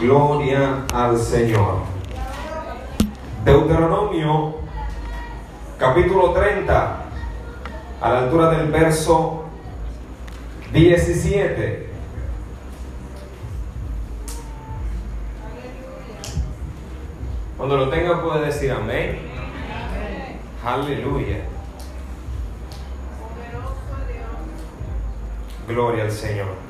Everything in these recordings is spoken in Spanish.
Gloria al Señor. Deuteronomio capítulo 30, a la altura del verso 17. Cuando lo tenga puede decir amén. Aleluya. Gloria al Señor.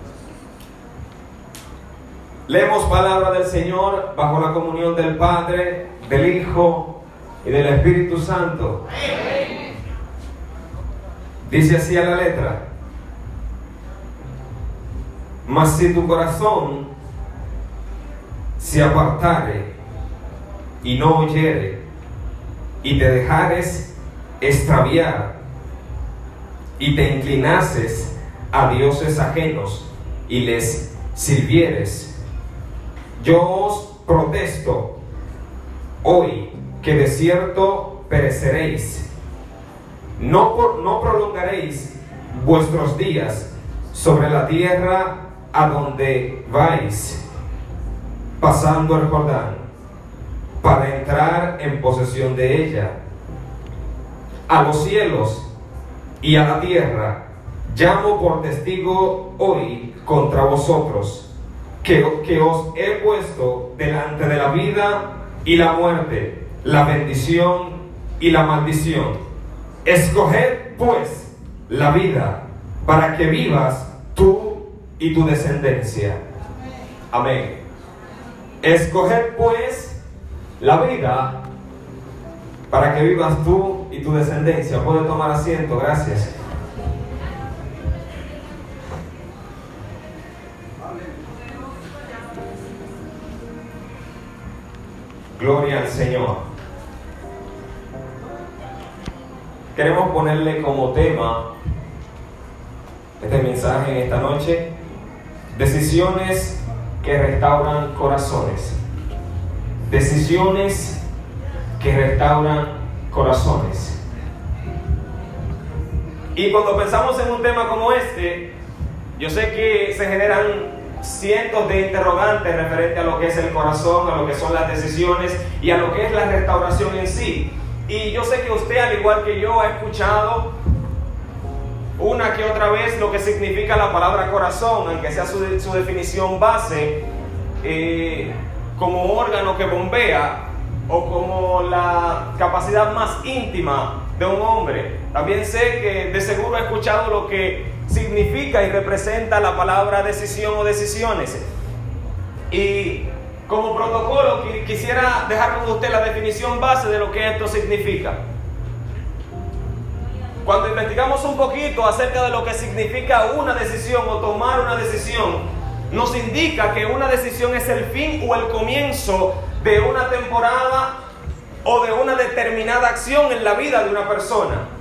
Leemos palabra del Señor bajo la comunión del Padre, del Hijo y del Espíritu Santo. Dice así a la letra. Mas si tu corazón se apartare y no oyere y te dejares extraviar y te inclinases a dioses ajenos y les sirvieres, yo os protesto hoy que de cierto pereceréis. No, por, no prolongaréis vuestros días sobre la tierra a donde vais, pasando el Jordán, para entrar en posesión de ella. A los cielos y a la tierra llamo por testigo hoy contra vosotros, que, que os he puesto delante de la vida y la muerte, la bendición y la maldición. Escoged pues la vida para que vivas tú y tu descendencia. Amén. Escoged pues la vida para que vivas tú y tu descendencia. Puede tomar asiento, gracias. Gloria al Señor. Queremos ponerle como tema este mensaje en esta noche, decisiones que restauran corazones. Decisiones que restauran corazones. Y cuando pensamos en un tema como este, yo sé que se generan cientos de interrogantes referente a lo que es el corazón, a lo que son las decisiones y a lo que es la restauración en sí. Y yo sé que usted, al igual que yo, ha escuchado una que otra vez lo que significa la palabra corazón, aunque sea su, su definición base, eh, como órgano que bombea o como la capacidad más íntima de un hombre. También sé que de seguro ha escuchado lo que significa y representa la palabra decisión o decisiones. Y como protocolo quisiera dejar con usted la definición base de lo que esto significa. Cuando investigamos un poquito acerca de lo que significa una decisión o tomar una decisión, nos indica que una decisión es el fin o el comienzo de una temporada o de una determinada acción en la vida de una persona.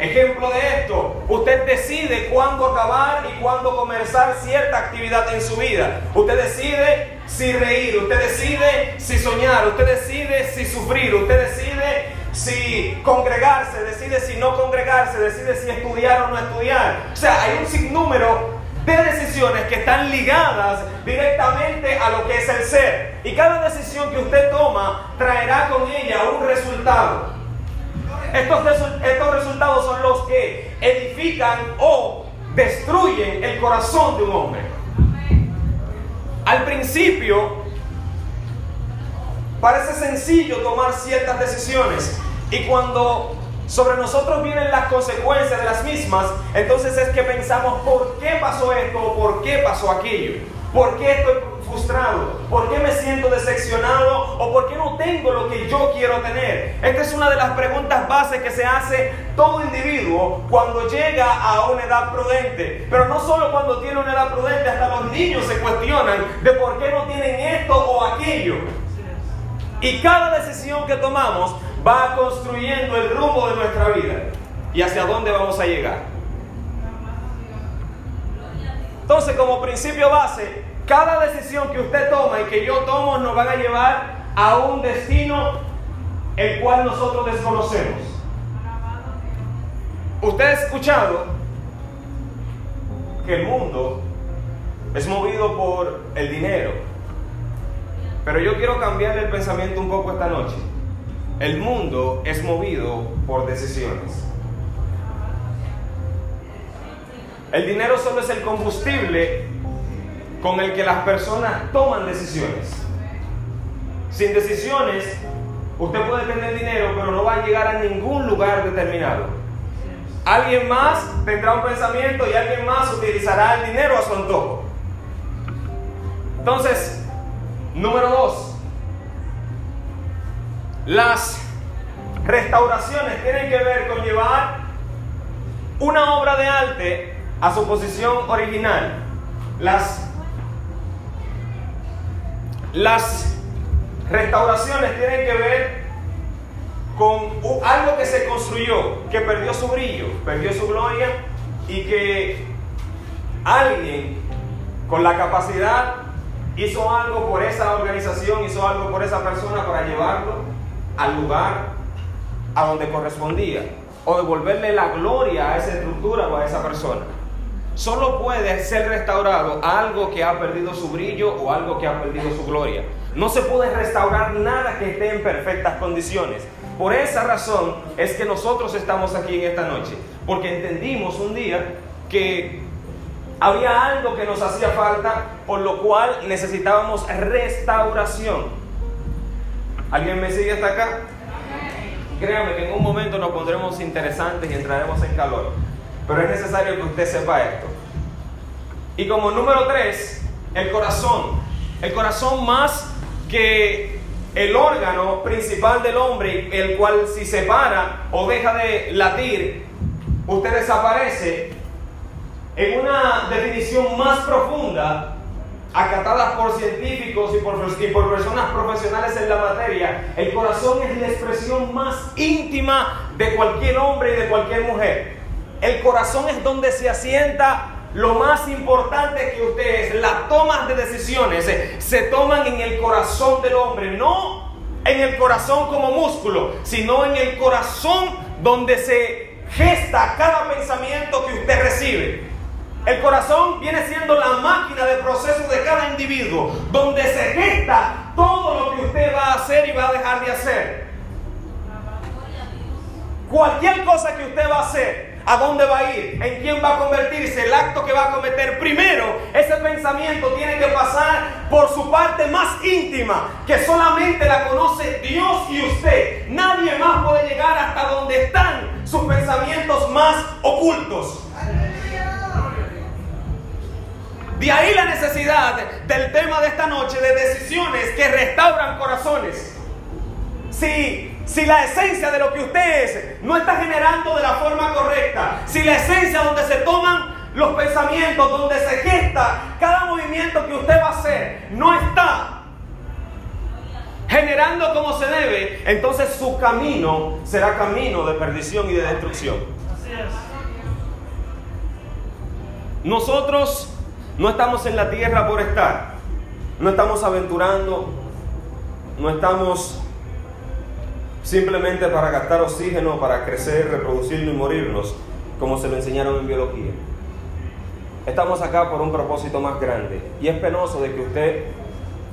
Ejemplo de esto, usted decide cuándo acabar y cuándo comenzar cierta actividad en su vida. Usted decide si reír, usted decide si soñar, usted decide si sufrir, usted decide si congregarse, decide si no congregarse, decide si estudiar o no estudiar. O sea, hay un sinnúmero de decisiones que están ligadas directamente a lo que es el ser. Y cada decisión que usted toma traerá con ella un resultado. Estos, estos resultados son los que edifican o destruyen el corazón de un hombre. Al principio parece sencillo tomar ciertas decisiones y cuando sobre nosotros vienen las consecuencias de las mismas, entonces es que pensamos por qué pasó esto o por qué pasó aquello, por qué estoy frustrado, por qué me siento decepcionado o por qué no tengo lo que yo quiero tener. Esta es una de las preguntas bases que se hace todo individuo cuando llega a una edad prudente. Pero no solo cuando tiene una edad prudente, hasta los niños se cuestionan de por qué no tienen esto o aquello. Y cada decisión que tomamos va construyendo el rumbo de nuestra vida y hacia dónde vamos a llegar. Entonces, como principio base, cada decisión que usted toma y que yo tomo nos van a llevar a un destino el cual nosotros desconocemos. Usted ha escuchado que el mundo es movido por el dinero. Pero yo quiero cambiarle el pensamiento un poco esta noche. El mundo es movido por decisiones. El dinero solo es el combustible con el que las personas toman decisiones. Sin decisiones, usted puede tener dinero, pero no va a llegar a ningún lugar determinado. Alguien más tendrá un pensamiento y alguien más utilizará el dinero a su antojo. Entonces, número dos, las restauraciones tienen que ver con llevar una obra de arte a su posición original. Las, las restauraciones tienen que ver con algo que se construyó, que perdió su brillo, perdió su gloria y que alguien con la capacidad hizo algo por esa organización, hizo algo por esa persona para llevarlo al lugar a donde correspondía o devolverle la gloria a esa estructura o a esa persona. Solo puede ser restaurado algo que ha perdido su brillo o algo que ha perdido su gloria. No se puede restaurar nada que esté en perfectas condiciones. Por esa razón es que nosotros estamos aquí en esta noche, porque entendimos un día que había algo que nos hacía falta, por lo cual necesitábamos restauración. ¿Alguien me sigue hasta acá? Créame que en un momento nos pondremos interesantes y entraremos en calor. Pero es necesario que usted sepa esto. Y como número tres, el corazón. El corazón más que el órgano principal del hombre, el cual si se para o deja de latir, usted desaparece. En una definición más profunda, acatada por científicos y por, y por personas profesionales en la materia, el corazón es la expresión más íntima de cualquier hombre y de cualquier mujer. El corazón es donde se asienta lo más importante que ustedes, las tomas de decisiones se, toman en el corazón del hombre, no en el corazón como músculo, sino en el corazón donde se gesta cada pensamiento que usted recibe. El corazón viene siendo la máquina de proceso de cada individuo, donde se gesta todo lo que usted va a hacer y va a dejar de hacer. Cualquier cosa que usted va a hacer, ¿A dónde va a ir? ¿En quién va a convertirse? El acto que va a cometer. Primero, ese pensamiento tiene que pasar por su parte más íntima, que solamente la conoce Dios y usted. Nadie más puede llegar hasta donde están sus pensamientos más ocultos. De ahí la necesidad del tema de esta noche de decisiones que restauran corazones. Si si la esencia de lo que usted es no está generando de la forma correcta, si la esencia donde se toman los pensamientos, donde se gesta cada movimiento que usted va a hacer, no está generando como se debe, entonces su camino será camino de perdición y de destrucción. Nosotros no estamos en la tierra por estar, no estamos aventurando, no estamos simplemente para gastar oxígeno, para crecer, reproducirnos y morirnos, como se lo enseñaron en biología. Estamos acá por un propósito más grande y es penoso de que usted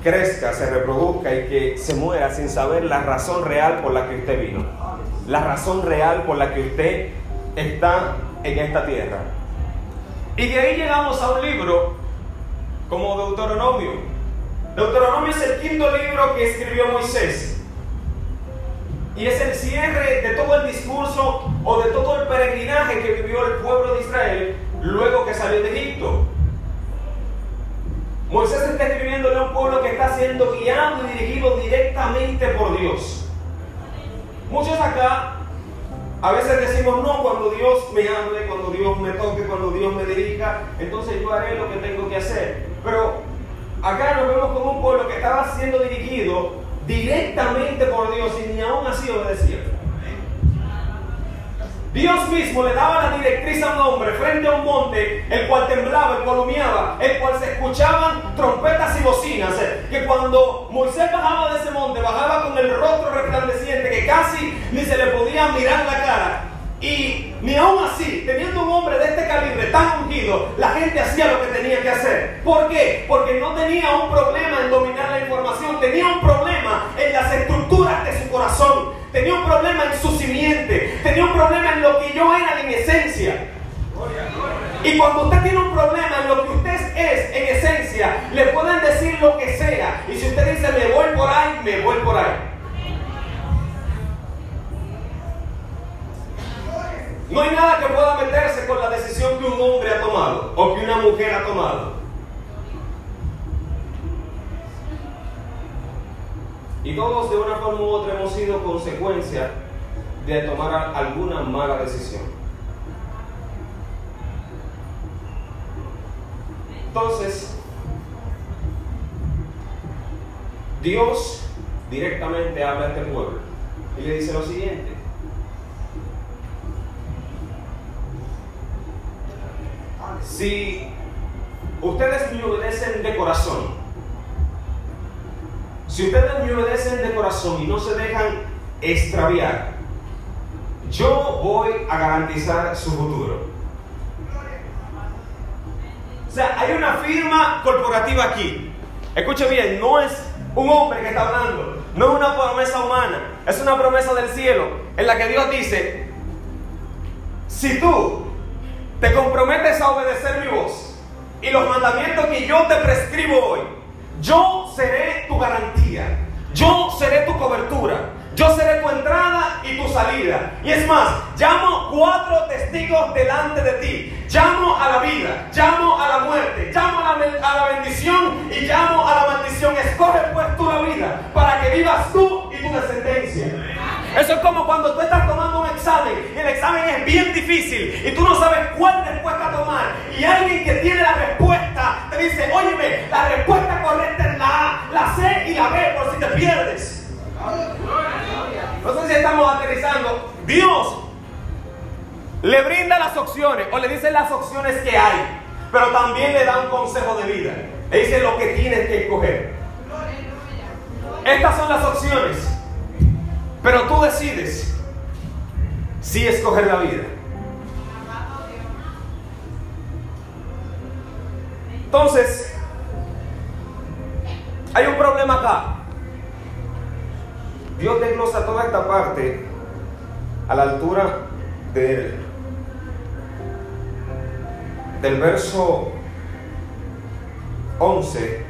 crezca, se reproduzca y que se muera sin saber la razón real por la que usted vino, la razón real por la que usted está en esta tierra. Y de ahí llegamos a un libro como Deuteronomio. Deuteronomio es el quinto libro que escribió Moisés. Y es el cierre de todo el discurso o de todo el peregrinaje que vivió el pueblo de Israel luego que salió de Egipto. Moisés está escribiéndole a un pueblo que está siendo guiado y dirigido directamente por Dios. Muchos acá a veces decimos no cuando Dios me hable, cuando Dios me toque, cuando Dios me dirija, entonces yo haré lo que tengo que hacer. Pero acá nos vemos como un pueblo que estaba siendo dirigido directamente por Dios y ni aún así obedecía. Dios mismo le daba la directriz a un hombre frente a un monte, el cual temblaba, el cual el cual se escuchaban trompetas y bocinas, que cuando Moisés bajaba de ese monte, bajaba con el rostro resplandeciente, que casi ni se le podía mirar la cara. Y ni aún así, teniendo un hombre de este calibre tan ungido, la gente hacía lo que tenía que hacer. ¿Por qué? Porque no tenía un problema en dominar la información tenía un problema en las estructuras de su corazón, tenía un problema en su simiente, tenía un problema en lo que yo era en esencia. Y cuando usted tiene un problema en lo que usted es en esencia, le pueden decir lo que sea. Y si usted dice me voy por ahí, me voy por ahí. No hay nada que pueda meterse con la decisión que un hombre ha tomado o que una mujer ha tomado. Y todos de una forma u otra hemos sido consecuencia de tomar alguna mala decisión. Entonces, Dios directamente habla a este pueblo y le dice lo siguiente. Si ustedes me obedecen de corazón, si ustedes me obedecen de corazón y no se dejan extraviar, yo voy a garantizar su futuro. O sea, hay una firma corporativa aquí. Escuche bien, no es un hombre que está hablando, no es una promesa humana, es una promesa del cielo en la que Dios dice, si tú te comprometes a obedecer mi voz y los mandamientos que yo te prescribo hoy, yo seré tu garantía. Yo seré tu cobertura. Yo seré tu entrada y tu salida. Y es más, llamo cuatro testigos delante de ti. Llamo a la vida, llamo a la muerte, llamo a la, a la bendición y llamo a la maldición. Escoge pues la vida para que vivas tú y tu descendencia. Eso es como cuando tú estás tomando un examen y el examen es bien difícil y tú no sabes cuál respuesta tomar. Y alguien que tiene la respuesta te dice, óyeme, la respuesta correcta es la A, la C y la B por si te pierdes. No sé si estamos aterrizando. Dios le brinda las opciones o le dice las opciones que hay, pero también le da un consejo de vida. Le dice lo que tienes que escoger. Estas son las opciones. Pero tú decides si escoger la vida. Entonces, hay un problema acá. Dios desglosa toda esta parte a la altura del, del verso 11,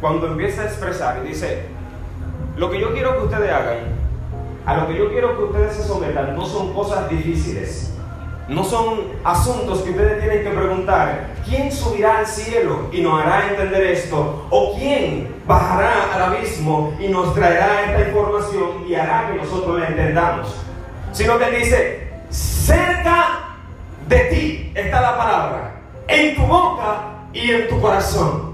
cuando empieza a expresar y dice, lo que yo quiero que ustedes hagan, a lo que yo quiero que ustedes se sometan, no son cosas difíciles. No son asuntos que ustedes tienen que preguntar, ¿quién subirá al cielo y nos hará entender esto? ¿O quién bajará al abismo y nos traerá esta información y hará que nosotros la entendamos? Sino que dice, cerca de ti está la palabra, en tu boca y en tu corazón.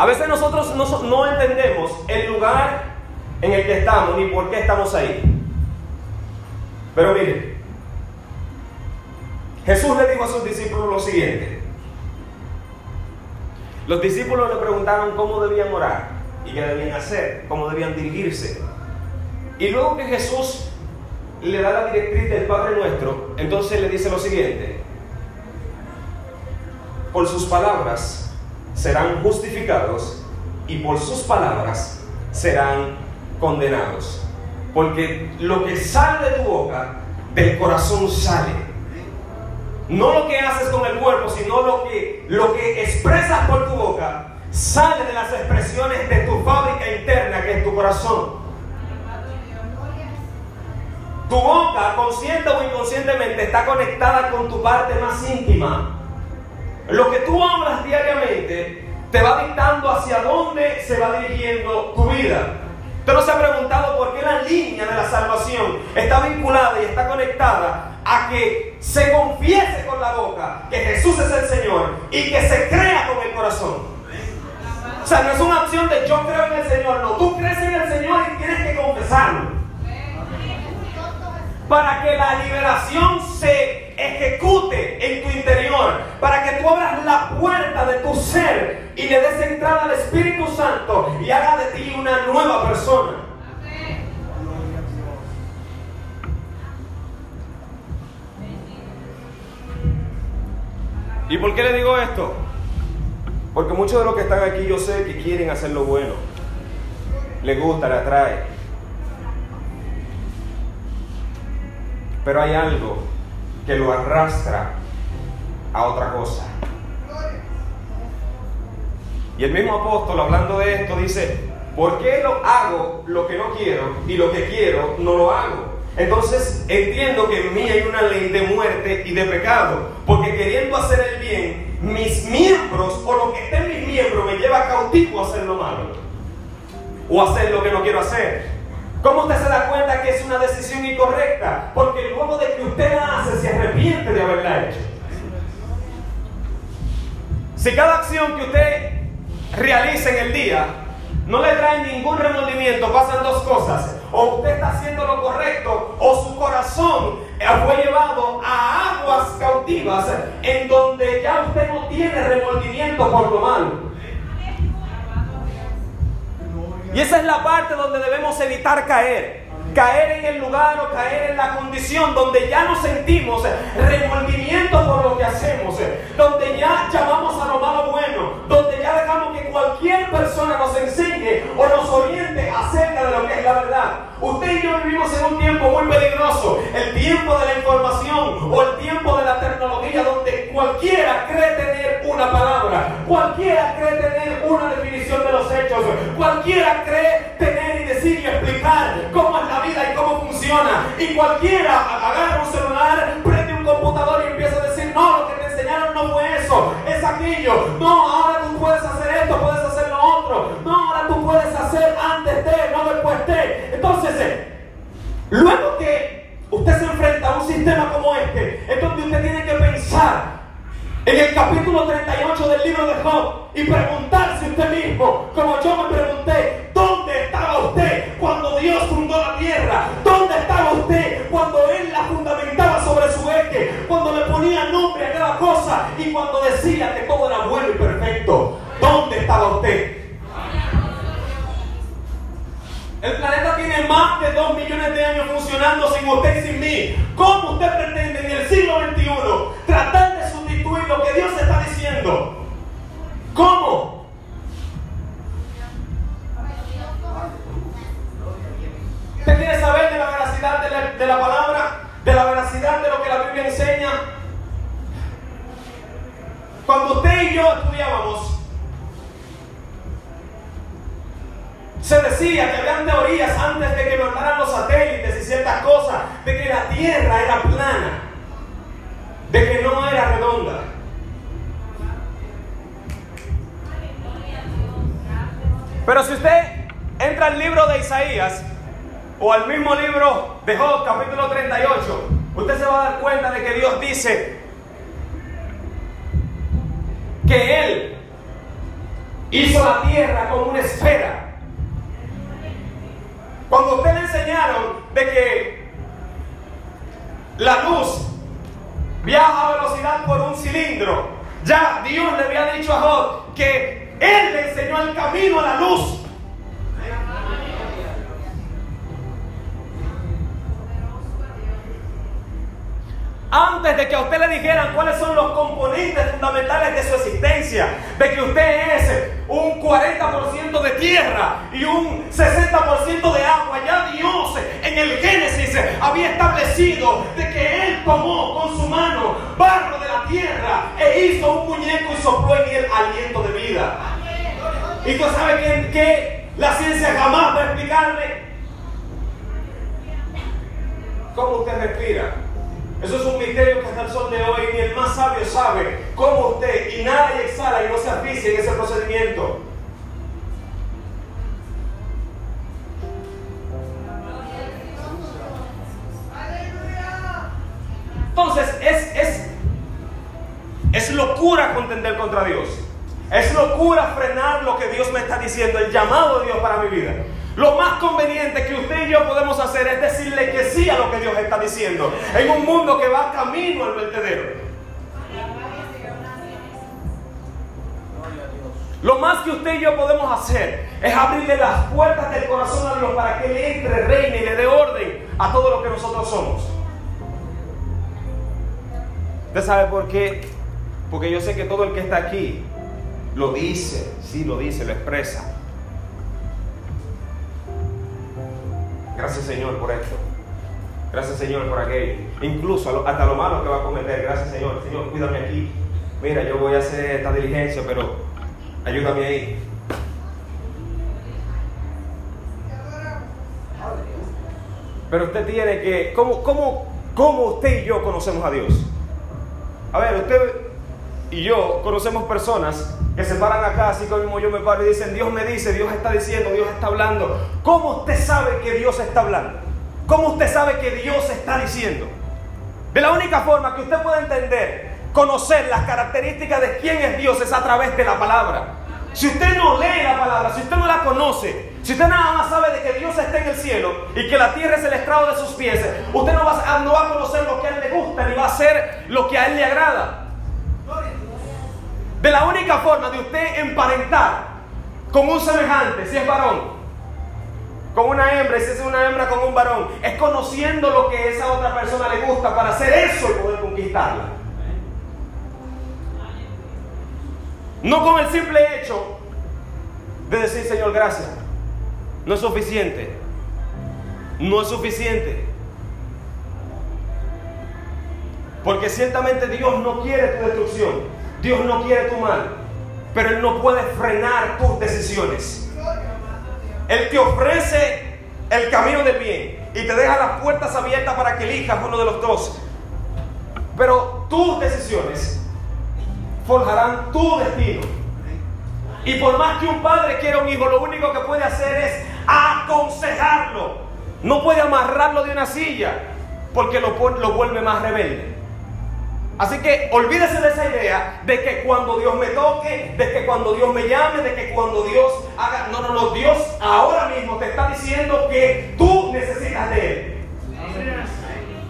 A veces nosotros no, entendemos el lugar en el que estamos ni por qué estamos ahí. Pero miren, Jesús le dijo a sus discípulos lo siguiente. Los discípulos le preguntaron cómo debían orar y qué debían hacer, cómo debían dirigirse. Y luego que Jesús le da la directriz del Padre Nuestro, entonces le dice lo siguiente. Por sus palabras serán justificados y por sus palabras serán condenados. Porque lo que sale de tu boca, del corazón sale. No lo que haces con el cuerpo, sino lo que, lo que expresas por tu boca, sale de las expresiones de tu fábrica interna, que es tu corazón. Tu boca, consciente o inconscientemente, está conectada con tu parte más íntima. Lo que tú hablas diariamente te va dictando hacia dónde se va dirigiendo tu vida. Usted no se ha preguntado por qué la línea de la salvación está vinculada y está conectada a que se confiese con la boca que Jesús es el Señor y que se crea con el corazón. O sea, no es una opción de yo creo en el Señor, no, tú crees en el Señor y tienes que confesarlo para que la liberación se ejecute en tu interior, para que tú abras la puerta de tu ser y le des entrada al Espíritu Santo y haga de ti una nueva persona. ¿Y por qué le digo esto? Porque muchos de los que están aquí yo sé que quieren hacer lo bueno. Les gusta, les atrae. Pero hay algo que lo arrastra a otra cosa. Y el mismo apóstol hablando de esto dice, ¿por qué lo hago lo que no quiero y lo que quiero no lo hago? Entonces entiendo que en mí hay una ley de muerte y de pecado, porque queriendo hacer el bien, mis miembros o lo que esté en mis miembros me lleva cautivo a hacer lo malo o hacer lo que no quiero hacer. ¿Cómo usted se da cuenta que es una decisión incorrecta? Porque luego de que usted la hace, se arrepiente de haberla hecho. Si cada acción que usted realiza en el día no le trae ningún remordimiento, pasan dos cosas. O usted está haciendo lo correcto, o su corazón fue llevado a aguas cautivas en donde ya usted no tiene remordimiento por lo malo. Y esa es la parte donde debemos evitar caer. Caer en el lugar o caer en la condición donde ya no sentimos remordimiento por lo que hacemos, donde ya llamamos a lo malo bueno, donde ya dejamos que cualquier persona nos enseñe o nos oriente acerca de lo que es la verdad. Usted y yo vivimos en un tiempo muy peligroso, el tiempo de la información o el tiempo de la tecnología, donde cualquiera cree tener una palabra, cualquiera cree tener una definición de los hechos, cualquiera cree tener y decir y explicar cómo es la vida y cómo funciona. Y cualquiera agarra un celular, prende un computador y empieza a decir, no eso, es aquello. No, ahora tú puedes hacer esto, puedes hacer lo otro. No, ahora tú puedes hacer antes de, no después de. Entonces, eh, luego que usted se enfrenta a un sistema como este, es donde usted tiene que pensar en el capítulo 38 del libro de Job y preguntarse usted mismo, como yo me pregunté, ¿dónde estaba usted y cuando decía que todo era bueno y perfecto. ¿Dónde estaba usted? El planeta tiene más de 2 millones de años funcionando sin usted y sin mí. ¿Cómo usted pretende en el siglo XXI tratar de sustituir lo que Dios está diciendo? ¿Cómo? ¿Usted quiere saber de la veracidad de la palabra? ¿De la veracidad de lo que la Biblia enseña? Cuando usted y yo estudiábamos, se decía que habían teorías antes de que mandaran los satélites y ciertas cosas, de que la Tierra era plana, de que no era redonda. Pero si usted entra al libro de Isaías o al mismo libro de Job, capítulo 38, usted se va a dar cuenta de que Dios dice que Él hizo la tierra como una esfera. Cuando usted le enseñaron de que la luz viaja a velocidad por un cilindro, ya Dios le había dicho a Job que Él le enseñó el camino a la luz. Antes de que a usted le dijeran cuáles son los componentes fundamentales de su existencia, de que usted es un 40% de tierra y un 60% de agua, ya Dios en el Génesis había establecido de que Él tomó con su mano barro de la tierra e hizo un muñeco y sopló en él aliento de vida. Y tú sabes que, la ciencia jamás va a explicarme cómo usted respira. Eso es un misterio que hasta el sol de hoy ni el más sabio sabe cómo usted y exhala y no se asfixia en ese procedimiento. Entonces es, es, es locura contender contra Dios. Es locura frenar lo que Dios me está diciendo, el llamado de Dios para mi vida. Lo más conveniente que usted y yo podemos hacer es decirle que sí a lo que Dios está diciendo. En un mundo que va camino al vertedero. Lo más que usted y yo podemos hacer es abrirle las puertas del corazón a Dios para que Él entre, reine y le dé orden a todo lo que nosotros somos. ¿Usted sabe por qué porque yo sé que todo el que está aquí lo dice, sí lo dice, lo expresa. Gracias Señor por esto. Gracias Señor por aquello. Incluso hasta lo malo que va a cometer. Gracias Señor. Señor, cuídame aquí. Mira, yo voy a hacer esta diligencia, pero ayúdame ahí. Pero usted tiene que, ¿cómo, cómo, cómo usted y yo conocemos a Dios? A ver, usted y yo conocemos personas que se paran acá, así como yo me paro y dicen, Dios me dice, Dios está diciendo, Dios está hablando. ¿Cómo usted sabe que Dios está hablando? ¿Cómo usted sabe que Dios está diciendo? De la única forma que usted puede entender, conocer las características de quién es Dios es a través de la palabra. Si usted no lee la palabra, si usted no la conoce, si usted nada más sabe de que Dios está en el cielo y que la tierra es el estrado de sus pies, usted no va, no va a conocer lo que a él le gusta ni va a hacer lo que a él le agrada. De la única forma de usted emparentar con un semejante, si es varón, con una hembra, si es una hembra con un varón, es conociendo lo que esa otra persona le gusta para hacer eso y poder conquistarla. No con el simple hecho de decir, Señor, gracias. No es suficiente. No es suficiente. Porque ciertamente Dios no quiere tu destrucción. Dios no quiere tu mal. Pero Él no puede frenar tus decisiones. Él te ofrece el camino del bien y te deja las puertas abiertas para que elijas uno de los dos. Pero tus decisiones forjarán tu destino. Y por más que un padre quiera un hijo, lo único que puede hacer es aconsejarlo. No puede amarrarlo de una silla porque lo, lo vuelve más rebelde. Así que olvídese de esa idea de que cuando Dios me toque, de que cuando Dios me llame, de que cuando Dios haga... No, no, no, Dios ahora mismo te está diciendo que tú necesitas de Él.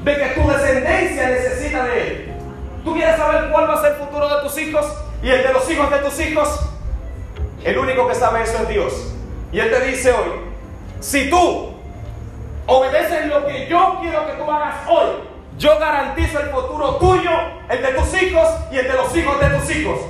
De que tu descendencia necesita de Él. ¿Tú quieres saber cuál va a ser el futuro de tus hijos y el de los hijos de tus hijos? El único que sabe eso es Dios. Y Él te dice hoy, si tú obedeces lo que yo quiero que tú hagas hoy, yo garantizo el futuro tuyo, el de tus hijos y el de los hijos de tus hijos.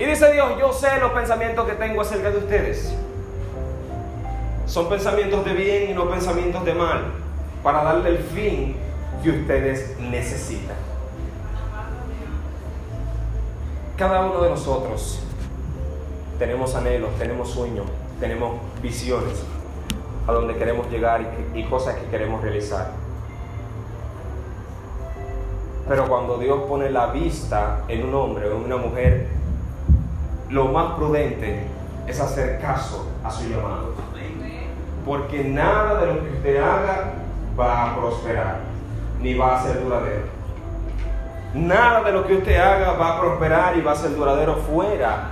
Y dice Dios, yo sé los pensamientos que tengo acerca de ustedes. Son pensamientos de bien y no pensamientos de mal, para darle el fin que ustedes necesitan. Cada uno de nosotros tenemos anhelos, tenemos sueños, tenemos visiones a donde queremos llegar y, cosas que queremos realizar. Pero cuando Dios pone la vista en un hombre o en una mujer, lo más prudente es hacer caso a su llamado. Porque nada de lo que usted haga va a prosperar, ni va a ser duradero. Nada de lo que usted haga va a prosperar y va a ser duradero fuera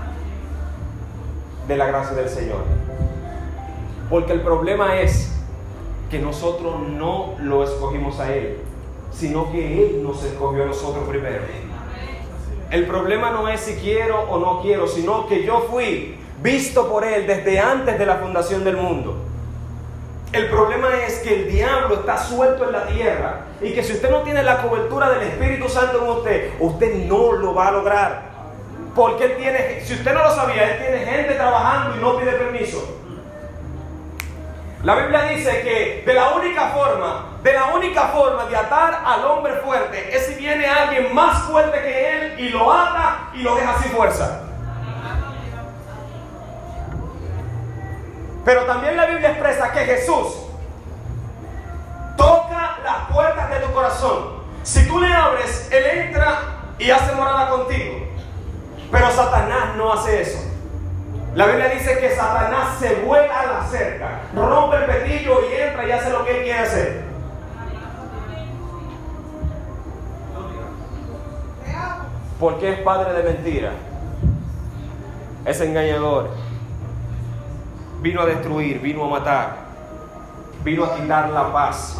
de la gracia del Señor. Porque el problema es que nosotros no lo escogimos a Él, sino que Él nos escogió a nosotros primero. El problema no es si quiero o no quiero, sino que yo fui visto por Él desde antes de la fundación del mundo. El problema es que el diablo está suelto en la tierra y que si usted no tiene la cobertura del Espíritu Santo en usted, usted no lo va a lograr. Porque tiene, si usted no lo sabía, él tiene gente trabajando y no pide permiso. La Biblia dice que de la única forma, de la única forma de atar al hombre fuerte es si viene alguien más fuerte que él y lo ata y lo deja sin fuerza. Pero también la Biblia expresa que Jesús toca las puertas de tu corazón. Si tú le abres, Él entra y hace morada contigo. Pero Satanás no hace eso. La Biblia dice que Satanás se vuela a la cerca, rompe el petillo y entra y hace lo que él quiere hacer. Porque es padre de mentira. Es engañador. Vino a destruir, vino a matar, vino a quitar la paz.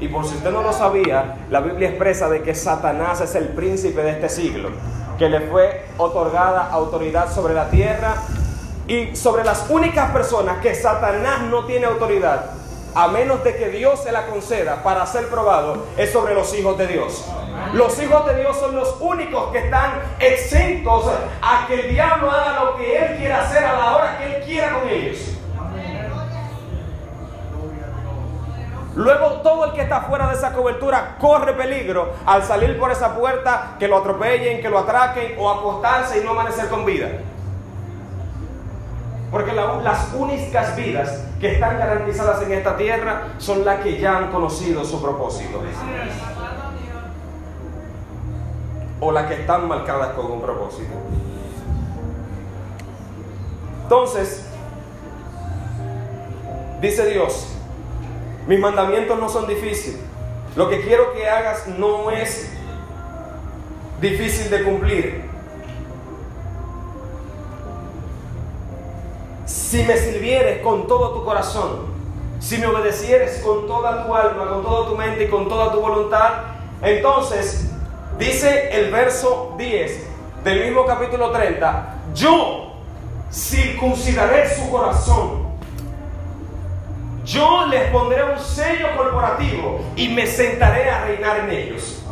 Y por si usted no lo sabía, la Biblia expresa de que Satanás es el príncipe de este siglo que le fue otorgada autoridad sobre la tierra Y sobre las únicas personas que Satanás no tiene autoridad, a menos de que Dios se la conceda para ser probado, es sobre los hijos de Dios. Los hijos de Dios son los únicos que están exentos a que el diablo haga lo que él quiera hacer a la hora que él quiera con ellos. Luego todo el que está fuera de esa cobertura corre peligro al salir por esa puerta, que lo atropellen, que lo atraquen o acostarse y no amanecer con vida. Porque las únicas vidas que están garantizadas en esta tierra son las que ya han conocido su propósito. O las que están marcadas con un propósito. Entonces, dice Dios, mis mandamientos no son difíciles. Lo que quiero que hagas no es difícil de cumplir. Si me sirvieres con todo tu corazón, si me obedecieres con toda tu alma, con toda tu mente y con toda tu voluntad, entonces dice el verso 10 del mismo capítulo 30, yo circuncidaré su corazón yo les pondré un sello corporativo y me sentaré a reinar en ellos.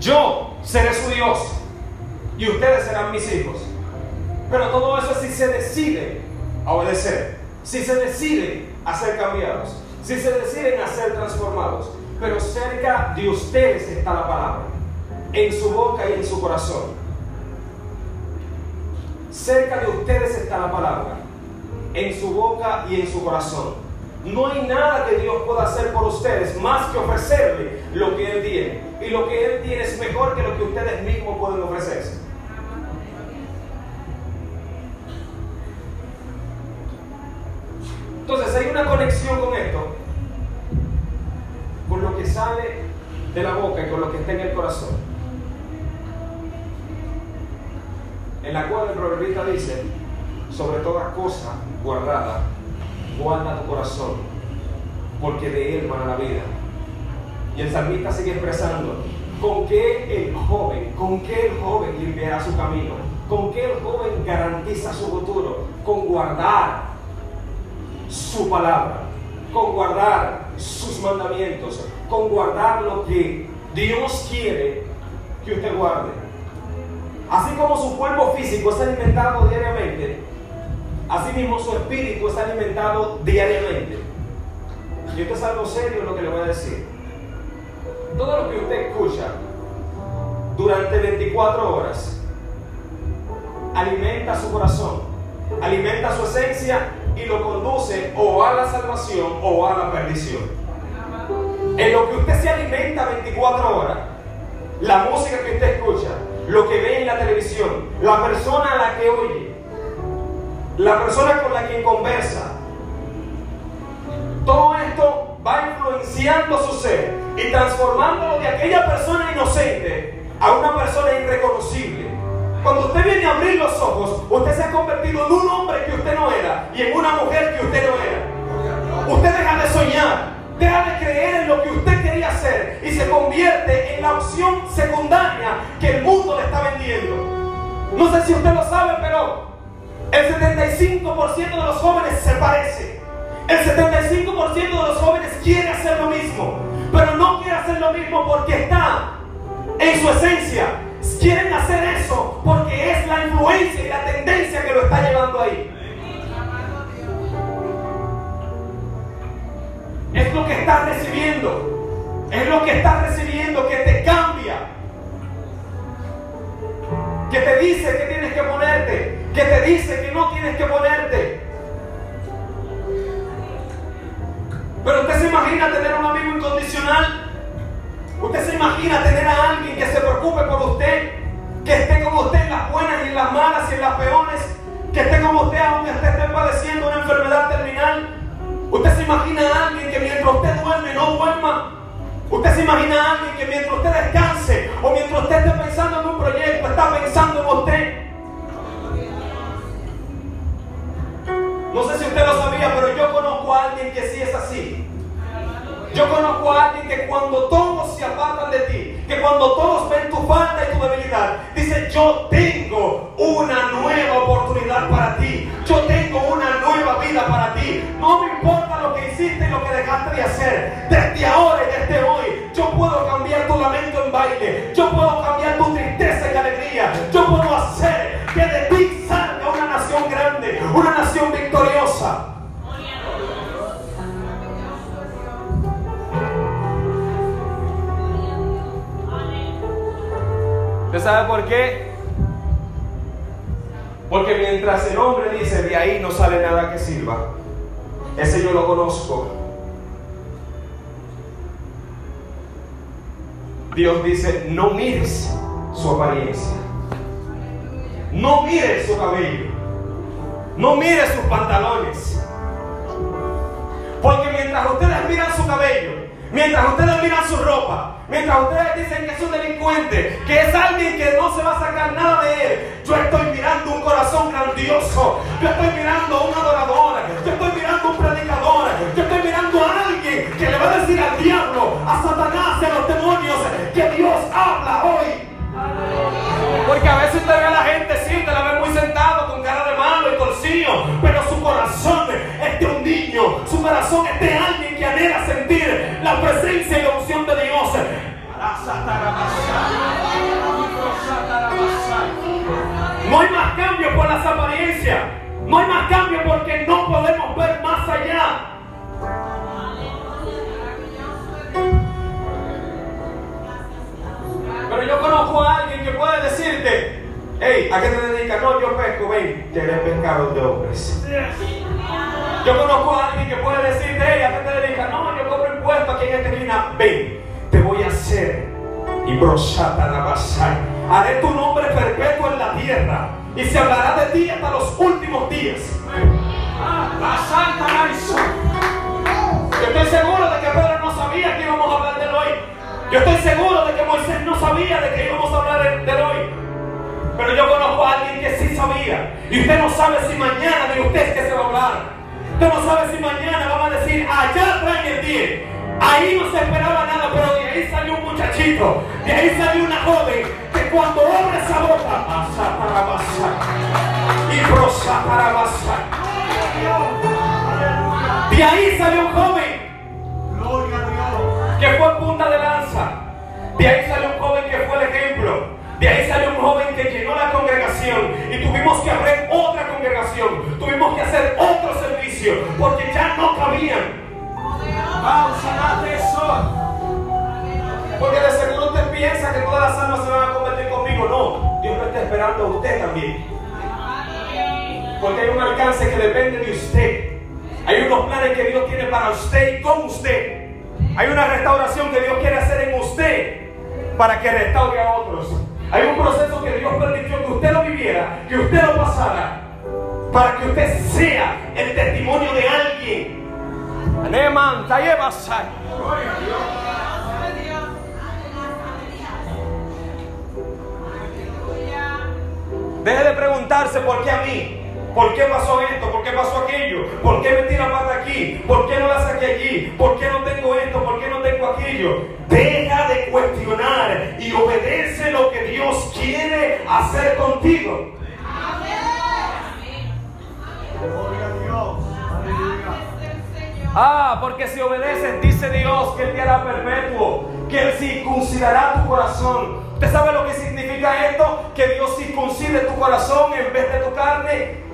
Yo seré su Dios y ustedes serán mis hijos. Pero todo eso es si se deciden a obedecer, si se deciden a ser cambiados, si se deciden a ser transformados. Pero cerca de ustedes está la palabra, en su boca y en su corazón. Cerca de ustedes está la palabra, en su boca y en su corazón. No hay nada que Dios pueda hacer por ustedes más que ofrecerle lo que Él tiene. Y lo que Él tiene es mejor que lo que ustedes mismos pueden ofrecerse. Entonces hay una conexión con esto, con lo que sale de la boca y con lo que está en el corazón. en la cual el proverbista dice, sobre toda cosa guardada, guarda tu corazón, porque de él van la vida. Y el salmista sigue expresando, ¿con qué el joven, con qué el joven limpiará su camino? ¿Con qué el joven garantiza su futuro? Con guardar su palabra, con guardar sus mandamientos, con guardar lo que Dios quiere que usted guarde. Así como su cuerpo físico es alimentado diariamente, así mismo su espíritu es alimentado diariamente. Y esto es algo serio lo que le voy a decir. Todo lo que usted escucha durante 24 horas alimenta su corazón, alimenta su esencia y lo conduce o a la salvación o a la perdición. En lo que usted se alimenta 24 horas, la música que usted escucha, lo que ve en la televisión, la persona a la que oye, la persona con la que conversa. Todo esto va influenciando su ser y transformándolo de aquella persona inocente a una persona irreconocible. Cuando usted viene a abrir los ojos, usted se ha convertido en un hombre que usted no era y en una mujer que usted no era. Usted deja de soñar, deja de creer en lo que usted quería hacer y se convierte en la opción secundaria que el mundo le está vendiendo. No sé si usted lo sabe, pero el 75% de los jóvenes se parece. El 75% de los jóvenes quiere hacer lo mismo, pero no quiere hacer lo mismo porque está en su esencia. Quieren hacer eso porque es la influencia y la tendencia que lo está llevando ahí. Es lo que estás recibiendo. Es lo que estás recibiendo que te cambia. Que te dice que tienes que ponerte. Que te dice que no tienes que ponerte. Pero usted se imagina tener un amigo incondicional. Usted se imagina tener a alguien que se preocupe por usted. Que esté con usted en las buenas y en las malas y en las peores. Que esté con usted aunque usted esté padeciendo una enfermedad terminal Usted se imagina a alguien que mientras usted duerme no duerma. Usted se imagina a alguien que mientras usted descanse o mientras usted esté pensando en un proyecto, está pensando en usted. No sé si usted lo sabía, pero yo conozco a alguien que sí es así. Yo conozco a alguien que cuando todos se apartan de ti, que cuando todos ven tu falta y tu debilidad, dice yo tengo una nueva oportunidad para ti. Yo tengo una nueva vida para ti. No me importa lo que hiciste y lo que dejaste de hacer. Desde ahora y desde hoy, yo puedo cambiar tu lamento en baile. Yo puedo cambiar tu tristeza en alegría. Yo puedo hacer que de ti salga una nación grande, una nación victoriosa. ¿Usted sabe por qué? Porque mientras el hombre dice, de ahí no sale nada que sirva, ese yo lo conozco. Dios dice, no mires su apariencia. No mires su cabello. No mires sus pantalones. Porque mientras ustedes miran su cabello, mientras ustedes miran su ropa, Mientras ustedes dicen que es un delincuente, que es alguien que no se va a sacar nada de él, yo estoy mirando un corazón grandioso. Yo estoy mirando un adorador. Yo estoy mirando un predicador. Yo estoy mirando a alguien que le va a decir al diablo, a Satanás y a los demonios que Dios habla hoy. Porque a veces usted ve a la gente, sí, usted la ve muy sentado con cara de malo y torcido, pero su corazón es de un niño, su corazón es de alguien que anhela sentir la presencia y la unción de Dios. No hay más cambio por las apariencias. No hay más cambio porque no podemos ver más allá. Pero yo conozco a alguien que puede decirte, ¿a qué te dedicas? No, yo pesco, ven, pescador de hombres. Yo conozco a alguien que puede decirte, hey, ¿a qué te dedicas? No, yo cobro impuestos aquí en esta esquina. Ven, te voy a hacer y brosata la Haré tu nombre perpetuo en la tierra y se hablará de ti hasta los últimos días. La Santa Yo estoy seguro de que Pedro no sabía que íbamos a hablar de él hoy. Yo estoy seguro de que Moisés no sabía de que íbamos a hablar de él hoy. Pero yo conozco a alguien que sí sabía. Y usted no sabe si mañana de usted es que se va a hablar. Usted no sabe si mañana van a decir, allá traen el 10. Ahí no se esperaba nada, pero de ahí salió un muchachito, de ahí salió una joven que cuando abre esa boca, pasa para pasar y rosa para pasar. De ahí salió un joven que fue punta de lanza. De ahí salió un joven que fue el ejemplo. De ahí salió un joven que congregación y tuvimos que abrir otra congregación. Tuvimos que hacer otro servicio porque ya no cabían. Porque de seguro usted piensa que todas las almas se van a convertir conmigo. No, Dios lo está esperando a usted también. Porque hay un alcance que depende de usted. Hay unos planes que Dios tiene para usted y con usted. Hay una restauración que Dios quiere hacer en usted para que restaure a otros. Hay un proceso que Dios permitió viviera, que usted lo pasara, para que usted sea el testimonio de alguien. Deje de preguntarse por qué a mí. ¿Por qué pasó esto? ¿Por qué pasó aquello? ¿Por qué metí la pata aquí? ¿Por qué no la saqué allí? ¿Por qué no tengo esto? ¿Por qué no tengo aquello? Deja de cuestionar y obedece lo que Dios quiere hacer contigo. Ah, porque si obedeces, dice Dios que Él te hará perpetuo, que Él circuncidará tu corazón. ¿Usted sabe lo que significa esto? Que Dios circuncide tu corazón en vez de tu carne.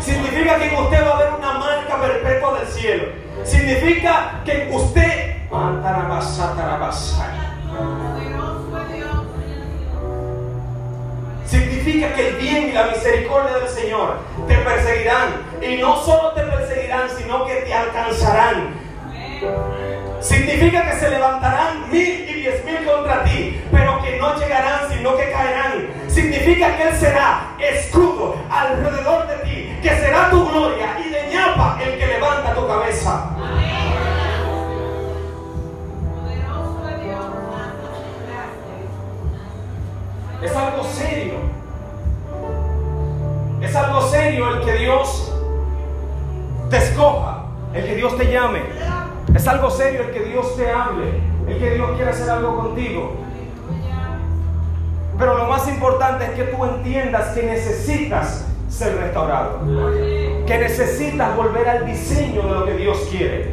Significa que en usted va a haber una marca perpetua del cielo. Significa que en usted significa que el bien y la misericordia del Señor te perseguirán. Y no solo te perseguirán, sino que te alcanzarán. Significa que se levantarán mil y diez mil contra ti, pero que no llegarán, sino que caerán. Significa que Él será escudo alrededor de ti, que será tu gloria y de ñapa el que levanta tu cabeza. Es algo serio. Es algo serio el que Dios te escoja, el que Dios te llame. Es algo serio el que Dios te hable, el que Dios quiera hacer algo contigo. Pero lo más importante es que tú entiendas que necesitas ser restaurado. Que necesitas volver al diseño de lo que Dios quiere.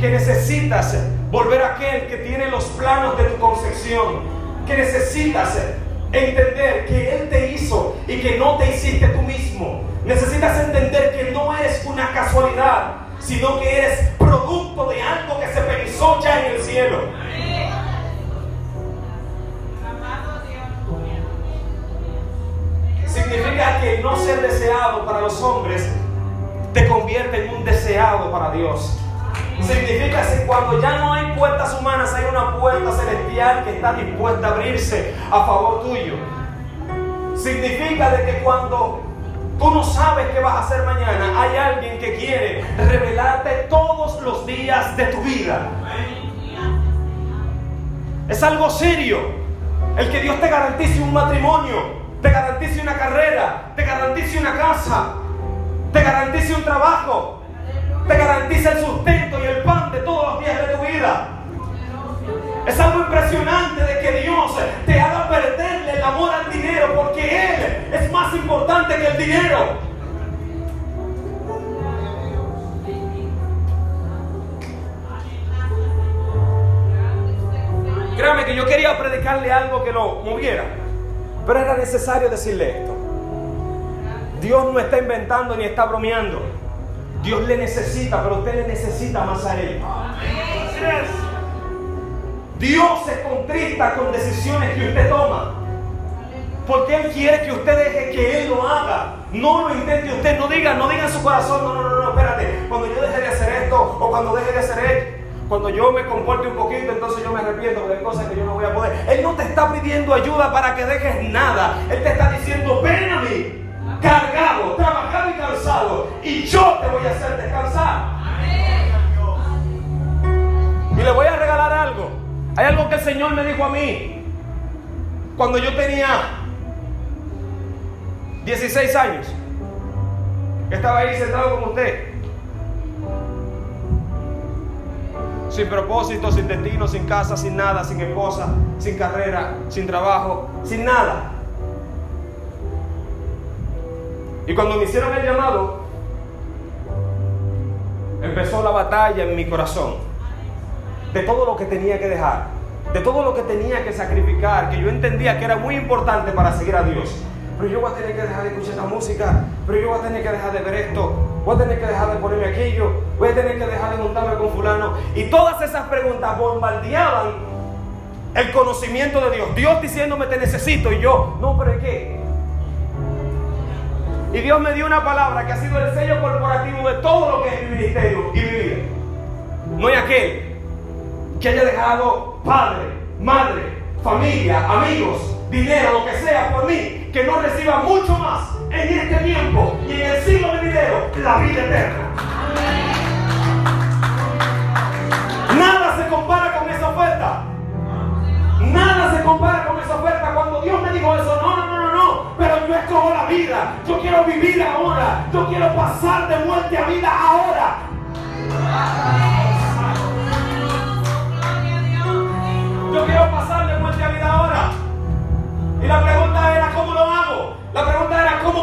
Que necesitas volver a aquel que tiene los planos de tu concepción. Que necesitas entender que Él te hizo y que no te hiciste tú mismo. Necesitas entender que no eres una casualidad, sino que eres producto de algo que se pensó ya en el cielo. Significa que no ser deseado para los hombres te convierte en un deseado para Dios. Significa que cuando ya no hay puertas humanas, hay una puerta celestial que está dispuesta a abrirse a favor tuyo. Significa de que cuando tú no sabes qué vas a hacer mañana, hay alguien que quiere revelarte todos los días de tu vida. Es algo serio. El que Dios te garantice un matrimonio, te garantice una carrera, te garantice una casa, te garantice un trabajo, te garantice el sustento y el pan de todos los días de tu vida. Es algo impresionante de que Dios te haga perderle el amor al dinero porque Él es más importante que el dinero. Créame que yo quería predicarle algo que lo moviera, pero era necesario decirle esto. Dios no está inventando ni está bromeando. Dios le necesita, pero usted le necesita más a Él. Dios se contrista con decisiones que usted toma. Porque Él quiere que usted deje que Él lo haga. No lo intente usted, no diga, no diga en su corazón, no, no, no, no, espérate. Cuando yo deje de hacer esto o cuando deje de hacer esto, cuando yo me comporte un poquito, entonces yo me arrepiento de cosas que yo no voy a poder. Él no te está pidiendo ayuda para que dejes nada. Él te está diciendo, ven a mí, cargado, trabajado y cansado, y yo te voy a hacer descansar. Y le voy a regalar algo. Hay algo que el Señor me dijo a mí cuando yo tenía 16 años. Estaba ahí sentado con usted. Sin propósito, sin destino, sin casa, sin nada, sin esposa, sin carrera, sin trabajo, sin nada. Y cuando me hicieron el llamado, empezó la batalla en mi corazón. De todo lo que tenía que dejar, de todo lo que tenía que sacrificar, que yo entendía que era muy importante para seguir a Dios. Pero yo voy a tener que dejar de escuchar esta música, pero yo voy a tener que dejar de ver esto, voy a tener que dejar de ponerme aquello, voy a tener que dejar de montarme con fulano. Y todas esas preguntas bombardeaban el conocimiento de Dios. Dios diciéndome te necesito y yo, no, pero ¿es qué? Y Dios me dio una palabra que ha sido el sello corporativo de todo lo que es mi ministerio y mi vida. No hay aquel que haya dejado padre, madre, familia, amigos, dinero, lo que sea por mí, que no reciba mucho más en este tiempo y en el siglo venidero la vida eterna. Nada se compara con esa oferta. Nada se compara con esa oferta. Cuando Dios me dijo eso, no, no, no, no, no. Pero yo escojo la vida. Yo quiero vivir ahora. Yo quiero pasar de muerte a vida ahora.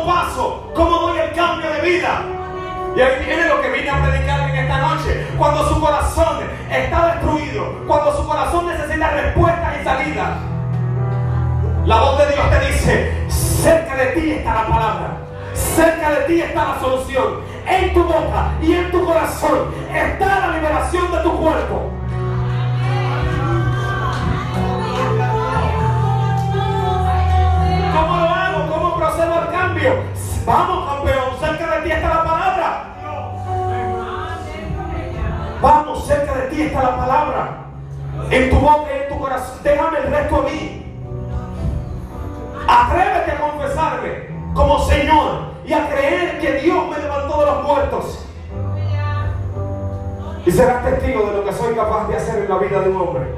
¿Cómo paso? ¿Cómo doy el cambio de vida? Y ahí viene lo que vine a predicar en esta noche. Cuando su corazón está destruido, cuando su corazón necesita respuestas y salidas, la voz de Dios te dice, cerca de ti está la palabra, cerca de ti está la solución, en tu boca y en tu corazón está la liberación de tu cuerpo. Vamos, campeón, cerca de ti está la palabra. Vamos, cerca de ti está la palabra. En tu boca y en tu corazón. Déjame el resto a mí. Atrévete a confesarme como Señor y a creer que Dios me levantó de los muertos. Y serás testigo de lo que soy capaz de hacer en la vida de un hombre.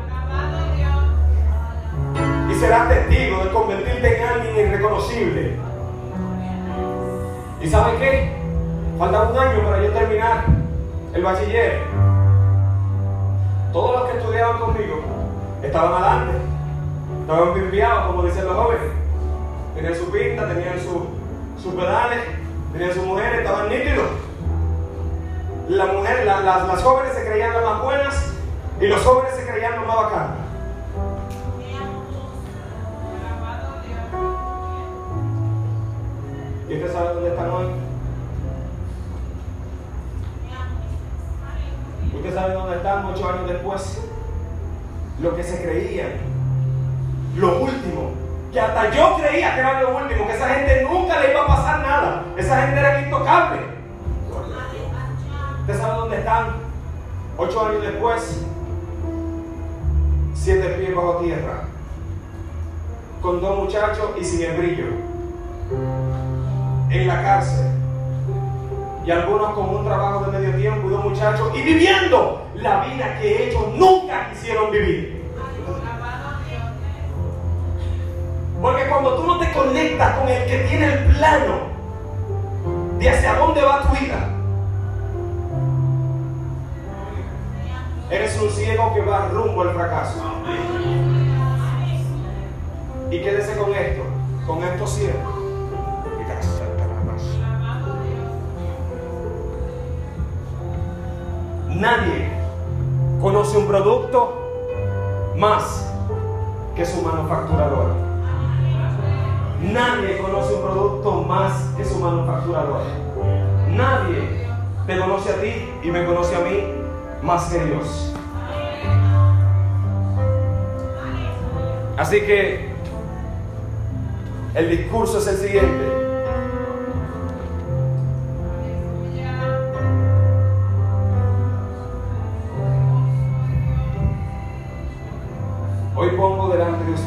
Y serás testigo de convertirte en alguien irreconocible. ¿Y sabes qué? Falta un año para yo terminar el bachiller. Todos los que estudiaban conmigo estaban adelante, estaban enviados, como dicen los jóvenes. tenían su pinta, tenían sus pedales, tenían sus mujeres, estaban nítidos. La mujer, las jóvenes se creían las más buenas y los jóvenes se creían los más bacanos. ¿Y usted sabe dónde están hoy? ¿Usted sabe dónde están ocho años después? Lo que se creían, lo último, que hasta yo creía que era lo último, que esa gente nunca le iba a pasar nada, esa gente era intocable. ¿Usted sabe dónde están? Ocho años después, siete pies bajo tierra, con dos muchachos y sin el brillo en la cárcel. Y algunos con un trabajo de medio tiempo y dos muchachos y viviendo la vida que ellos nunca quisieron vivir. Porque cuando tú no te conectas con el que tiene el plano de hacia dónde va tu vida, eres un ciego que va rumbo al fracaso. Y quédese con esto, con estos ciegos. Nadie conoce un producto más que su manufacturador. Nadie conoce un producto más que su manufacturador. Nadie te conoce a ti y me conoce a mí más que Dios. Así que el discurso es el siguiente.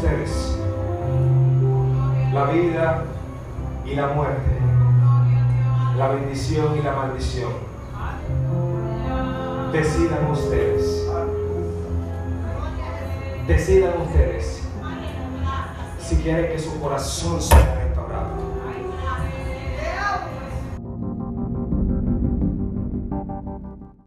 Ustedes la vida y la muerte, la bendición y la maldición. Decidan ustedes. Decidan ustedes si quieren que su corazón sea.